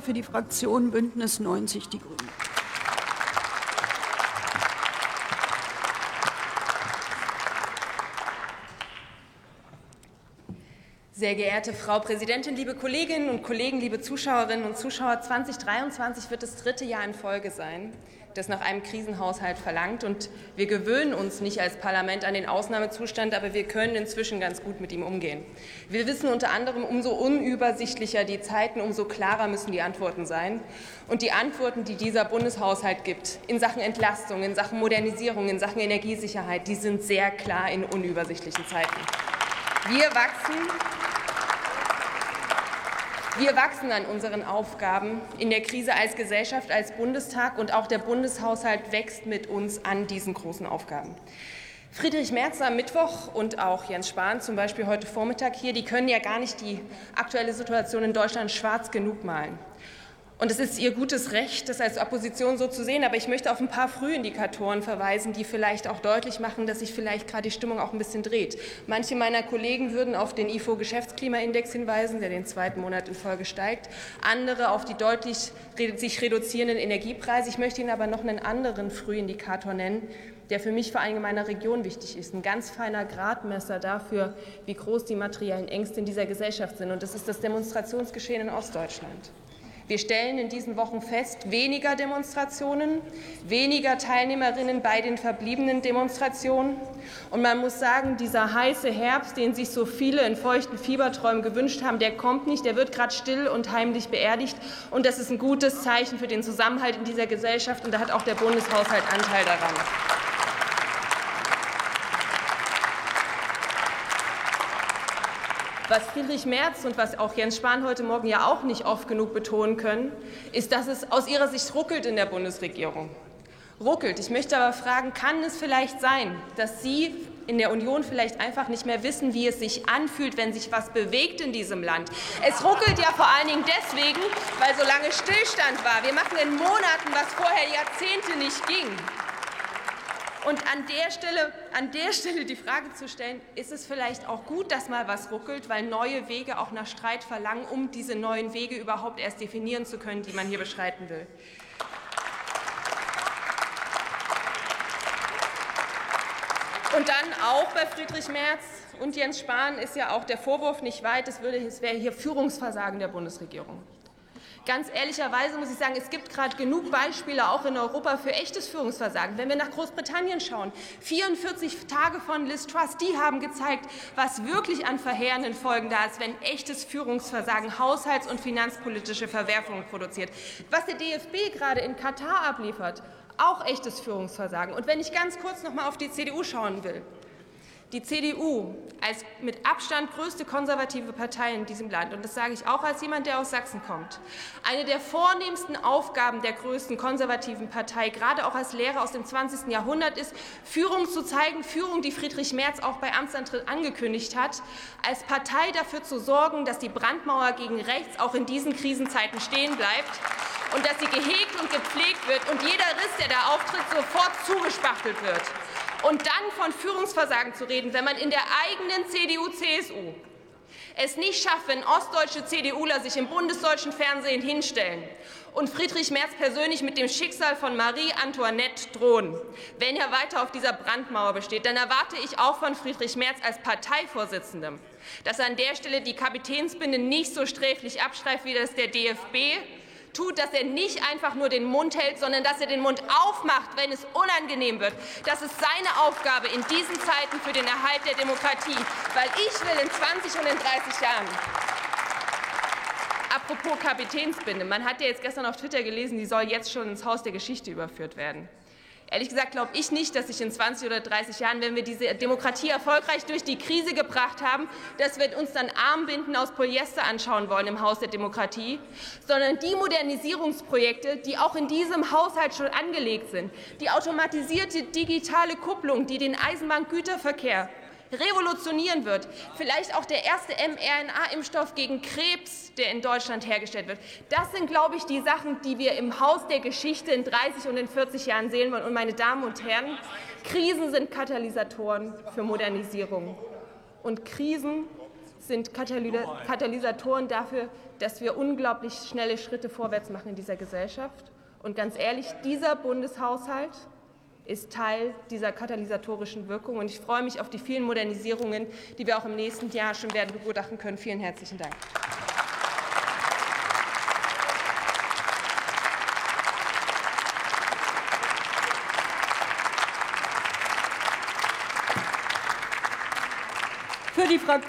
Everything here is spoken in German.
Für die Fraktion Bündnis 90 Die Grünen. Sehr geehrte Frau Präsidentin, liebe Kolleginnen und Kollegen, liebe Zuschauerinnen und Zuschauer, 2023 wird das dritte Jahr in Folge sein, das nach einem Krisenhaushalt verlangt. Und wir gewöhnen uns nicht als Parlament an den Ausnahmezustand, aber wir können inzwischen ganz gut mit ihm umgehen. Wir wissen unter anderem, umso unübersichtlicher die Zeiten, umso klarer müssen die Antworten sein. Und die Antworten, die dieser Bundeshaushalt gibt, in Sachen Entlastung, in Sachen Modernisierung, in Sachen Energiesicherheit, die sind sehr klar in unübersichtlichen Zeiten. Wir wachsen wir wachsen an unseren Aufgaben in der Krise als Gesellschaft, als Bundestag und auch der Bundeshaushalt wächst mit uns an diesen großen Aufgaben. Friedrich Merz am Mittwoch und auch Jens Spahn zum Beispiel heute Vormittag hier, die können ja gar nicht die aktuelle Situation in Deutschland schwarz genug malen. Und es ist Ihr gutes Recht, das als Opposition so zu sehen. Aber ich möchte auf ein paar Frühindikatoren verweisen, die vielleicht auch deutlich machen, dass sich vielleicht gerade die Stimmung auch ein bisschen dreht. Manche meiner Kollegen würden auf den IFO-Geschäftsklimaindex hinweisen, der den zweiten Monat in Folge steigt. Andere auf die deutlich sich reduzierenden Energiepreise. Ich möchte Ihnen aber noch einen anderen Frühindikator nennen, der für mich vor allem in meiner Region wichtig ist. Ein ganz feiner Gradmesser dafür, wie groß die materiellen Ängste in dieser Gesellschaft sind. Und das ist das Demonstrationsgeschehen in Ostdeutschland. Wir stellen in diesen Wochen fest, weniger Demonstrationen, weniger Teilnehmerinnen bei den verbliebenen Demonstrationen. Und man muss sagen, dieser heiße Herbst, den sich so viele in feuchten Fieberträumen gewünscht haben, der kommt nicht, der wird gerade still und heimlich beerdigt. Und das ist ein gutes Zeichen für den Zusammenhalt in dieser Gesellschaft. Und da hat auch der Bundeshaushalt Anteil daran. Was Friedrich Merz und was auch Jens Spahn heute Morgen ja auch nicht oft genug betonen können, ist, dass es aus ihrer Sicht ruckelt in der Bundesregierung. Ruckelt. Ich möchte aber fragen, kann es vielleicht sein, dass Sie in der Union vielleicht einfach nicht mehr wissen, wie es sich anfühlt, wenn sich was bewegt in diesem Land. Es ruckelt ja vor allen Dingen deswegen, weil so lange Stillstand war. Wir machen in Monaten, was vorher Jahrzehnte nicht ging. Und an der, Stelle, an der Stelle die Frage zu stellen, ist es vielleicht auch gut, dass mal was ruckelt, weil neue Wege auch nach Streit verlangen, um diese neuen Wege überhaupt erst definieren zu können, die man hier beschreiten will. Und dann auch bei Friedrich Merz und Jens Spahn ist ja auch der Vorwurf nicht weit, es, würde, es wäre hier Führungsversagen der Bundesregierung. Ganz ehrlicherweise muss ich sagen, es gibt gerade genug Beispiele auch in Europa für echtes Führungsversagen. Wenn wir nach Großbritannien schauen, 44 Tage von Liz Truss, die haben gezeigt, was wirklich an verheerenden Folgen da ist, wenn echtes Führungsversagen haushalts- und finanzpolitische Verwerfungen produziert. Was der DFB gerade in Katar abliefert, auch echtes Führungsversagen. Und wenn ich ganz kurz noch mal auf die CDU schauen will, die CDU als mit Abstand größte konservative Partei in diesem Land, und das sage ich auch als jemand, der aus Sachsen kommt, eine der vornehmsten Aufgaben der größten konservativen Partei, gerade auch als Lehrer aus dem 20. Jahrhundert, ist, Führung zu zeigen, Führung, die Friedrich Merz auch bei Amtsantritt angekündigt hat, als Partei dafür zu sorgen, dass die Brandmauer gegen rechts auch in diesen Krisenzeiten stehen bleibt und dass sie gehegt und gepflegt wird und jeder Riss, der da auftritt, sofort zugespachtelt wird. Und dann von Führungsversagen zu reden, wenn man in der eigenen CDU-CSU es nicht schafft, wenn ostdeutsche CDUler sich im bundesdeutschen Fernsehen hinstellen und Friedrich Merz persönlich mit dem Schicksal von Marie Antoinette drohen, wenn er weiter auf dieser Brandmauer besteht, dann erwarte ich auch von Friedrich Merz als Parteivorsitzendem, dass er an der Stelle die Kapitänsbinde nicht so sträflich abstreift, wie das der DFB tut, dass er nicht einfach nur den Mund hält, sondern dass er den Mund aufmacht, wenn es unangenehm wird. Das ist seine Aufgabe in diesen Zeiten für den Erhalt der Demokratie, weil ich will in 20 und in 30 Jahren Apropos Kapitänsbinde. Man hat ja jetzt gestern auf Twitter gelesen, die soll jetzt schon ins Haus der Geschichte überführt werden. Ehrlich gesagt glaube ich nicht, dass sich in 20 oder 30 Jahren, wenn wir diese Demokratie erfolgreich durch die Krise gebracht haben, dass wir uns dann Armbinden aus Polyester anschauen wollen im Haus der Demokratie, sondern die Modernisierungsprojekte, die auch in diesem Haushalt schon angelegt sind, die automatisierte digitale Kupplung, die den Eisenbahngüterverkehr revolutionieren wird. Vielleicht auch der erste mRNA-Impfstoff gegen Krebs, der in Deutschland hergestellt wird. Das sind, glaube ich, die Sachen, die wir im Haus der Geschichte in 30 und in 40 Jahren sehen wollen. Und meine Damen und Herren, Krisen sind Katalysatoren für Modernisierung. Und Krisen sind Katalysatoren dafür, dass wir unglaublich schnelle Schritte vorwärts machen in dieser Gesellschaft. Und ganz ehrlich, dieser Bundeshaushalt ist Teil dieser katalysatorischen Wirkung. Und ich freue mich auf die vielen Modernisierungen, die wir auch im nächsten Jahr schon werden begutachten können. Vielen herzlichen Dank. Für die Fraktion